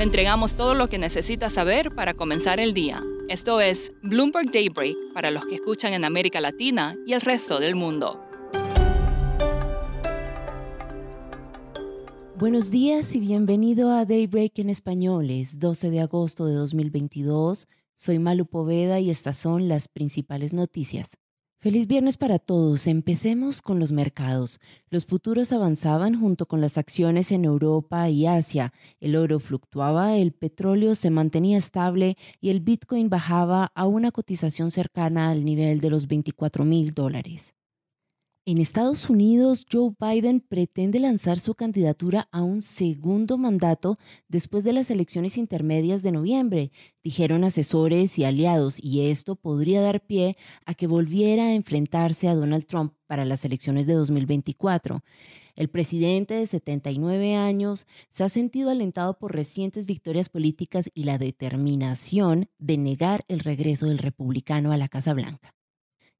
Le entregamos todo lo que necesita saber para comenzar el día. Esto es Bloomberg Daybreak para los que escuchan en América Latina y el resto del mundo. Buenos días y bienvenido a Daybreak en español. Es 12 de agosto de 2022. Soy Malu Poveda y estas son las principales noticias. Feliz viernes para todos. Empecemos con los mercados. Los futuros avanzaban junto con las acciones en Europa y Asia. El oro fluctuaba, el petróleo se mantenía estable y el Bitcoin bajaba a una cotización cercana al nivel de los 24 mil dólares. En Estados Unidos, Joe Biden pretende lanzar su candidatura a un segundo mandato después de las elecciones intermedias de noviembre, dijeron asesores y aliados, y esto podría dar pie a que volviera a enfrentarse a Donald Trump para las elecciones de 2024. El presidente de 79 años se ha sentido alentado por recientes victorias políticas y la determinación de negar el regreso del republicano a la Casa Blanca.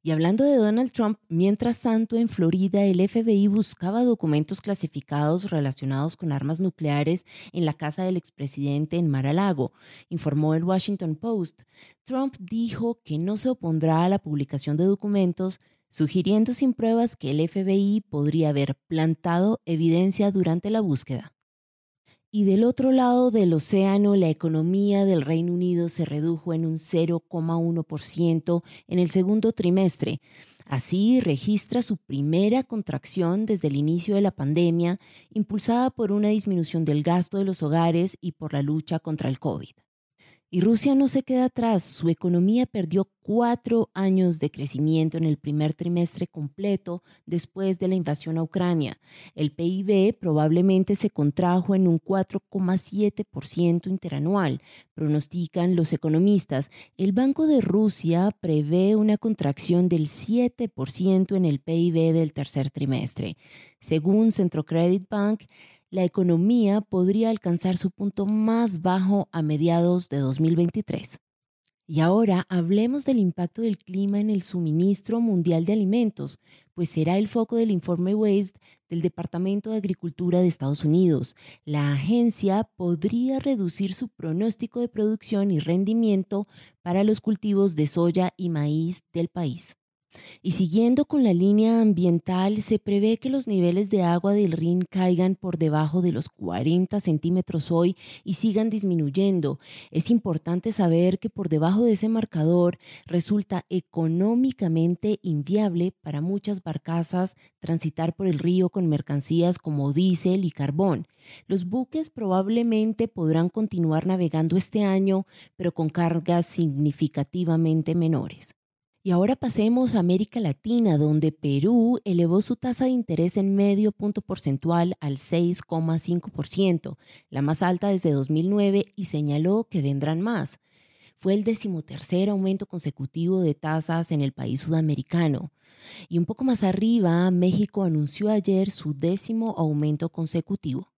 Y hablando de Donald Trump, mientras tanto en Florida el FBI buscaba documentos clasificados relacionados con armas nucleares en la casa del expresidente en Mar-a-Lago, informó el Washington Post. Trump dijo que no se opondrá a la publicación de documentos, sugiriendo sin pruebas que el FBI podría haber plantado evidencia durante la búsqueda. Y del otro lado del océano, la economía del Reino Unido se redujo en un 0,1% en el segundo trimestre. Así registra su primera contracción desde el inicio de la pandemia, impulsada por una disminución del gasto de los hogares y por la lucha contra el COVID. Y Rusia no se queda atrás. Su economía perdió cuatro años de crecimiento en el primer trimestre completo después de la invasión a Ucrania. El PIB probablemente se contrajo en un 4,7% interanual, pronostican los economistas. El Banco de Rusia prevé una contracción del 7% en el PIB del tercer trimestre. Según Centro Credit Bank, la economía podría alcanzar su punto más bajo a mediados de 2023. Y ahora hablemos del impacto del clima en el suministro mundial de alimentos, pues será el foco del informe Waste del Departamento de Agricultura de Estados Unidos. La agencia podría reducir su pronóstico de producción y rendimiento para los cultivos de soya y maíz del país. Y siguiendo con la línea ambiental, se prevé que los niveles de agua del Rin caigan por debajo de los 40 centímetros hoy y sigan disminuyendo. Es importante saber que por debajo de ese marcador resulta económicamente inviable para muchas barcazas transitar por el río con mercancías como diésel y carbón. Los buques probablemente podrán continuar navegando este año, pero con cargas significativamente menores. Y ahora pasemos a América Latina, donde Perú elevó su tasa de interés en medio punto porcentual al 6,5%, la más alta desde 2009, y señaló que vendrán más. Fue el decimotercer aumento consecutivo de tasas en el país sudamericano. Y un poco más arriba, México anunció ayer su décimo aumento consecutivo.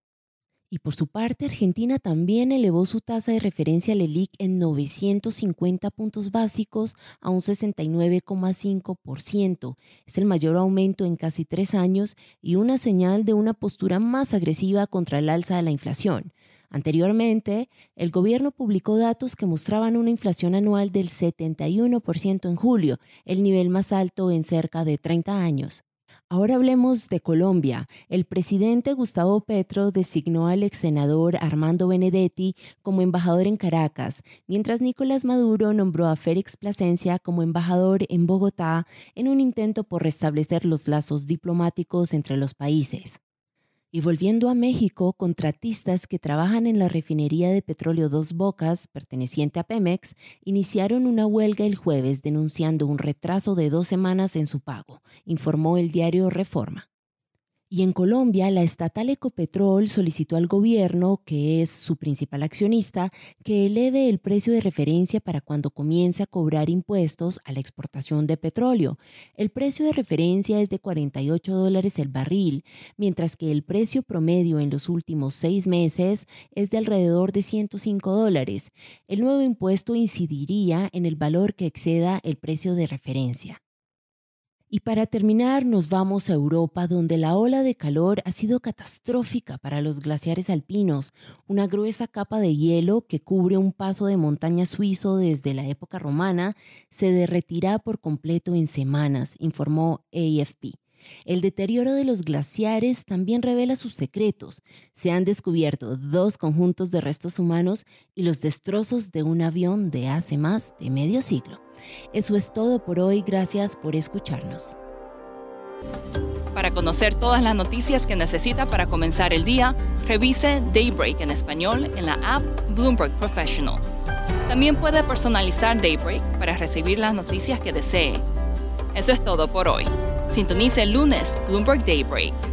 Y por su parte, Argentina también elevó su tasa de referencia LELIC en 950 puntos básicos a un 69,5%. Es el mayor aumento en casi tres años y una señal de una postura más agresiva contra el alza de la inflación. Anteriormente, el gobierno publicó datos que mostraban una inflación anual del 71% en julio, el nivel más alto en cerca de 30 años. Ahora hablemos de Colombia. El presidente Gustavo Petro designó al ex senador Armando Benedetti como embajador en Caracas, mientras Nicolás Maduro nombró a Félix Plasencia como embajador en Bogotá en un intento por restablecer los lazos diplomáticos entre los países. Y volviendo a México, contratistas que trabajan en la refinería de petróleo Dos Bocas, perteneciente a Pemex, iniciaron una huelga el jueves denunciando un retraso de dos semanas en su pago, informó el diario Reforma. Y en Colombia, la estatal Ecopetrol solicitó al gobierno, que es su principal accionista, que eleve el precio de referencia para cuando comience a cobrar impuestos a la exportación de petróleo. El precio de referencia es de 48 dólares el barril, mientras que el precio promedio en los últimos seis meses es de alrededor de 105 dólares. El nuevo impuesto incidiría en el valor que exceda el precio de referencia. Y para terminar, nos vamos a Europa, donde la ola de calor ha sido catastrófica para los glaciares alpinos, una gruesa capa de hielo que cubre un paso de montaña suizo desde la época romana se derretirá por completo en semanas, informó AFP. El deterioro de los glaciares también revela sus secretos. Se han descubierto dos conjuntos de restos humanos y los destrozos de un avión de hace más de medio siglo. Eso es todo por hoy, gracias por escucharnos. Para conocer todas las noticias que necesita para comenzar el día, revise Daybreak en español en la app Bloomberg Professional. También puede personalizar Daybreak para recibir las noticias que desee. Eso es todo por hoy. Sintonice el lunes Bloomberg Daybreak